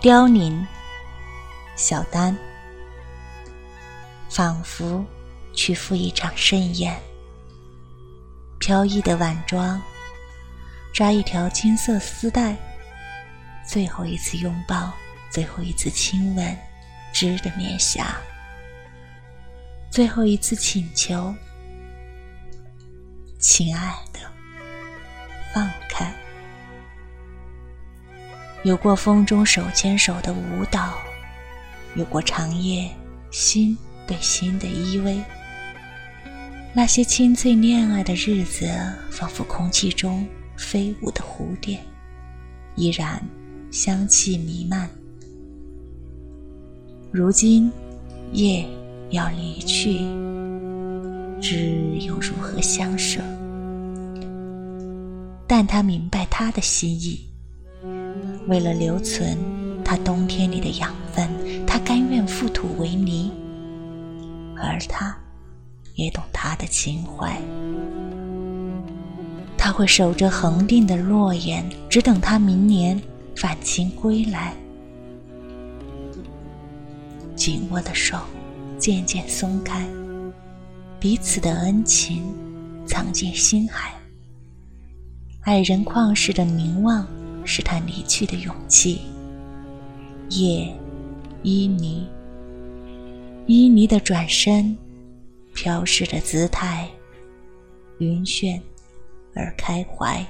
凋零。小丹，仿佛去赴一场盛宴。飘逸的晚装，扎一条金色丝带。最后一次拥抱，最后一次亲吻，织的面颊。最后一次请求，亲爱的，放开。有过风中手牵手的舞蹈，有过长夜心对心的依偎。那些清脆恋爱的日子，仿佛空气中飞舞的蝴蝶，依然香气弥漫。如今，夜要离去，知又如何相舍？但他明白他的心意，为了留存他冬天里的养分，他甘愿覆土为泥，而他。也懂他的情怀，他会守着恒定的诺言，只等他明年返情归来。紧握的手渐渐松开，彼此的恩情藏进心海。爱人旷世的凝望，是他离去的勇气。夜依尼，依尼的转身。飘逝的姿态，云炫而开怀。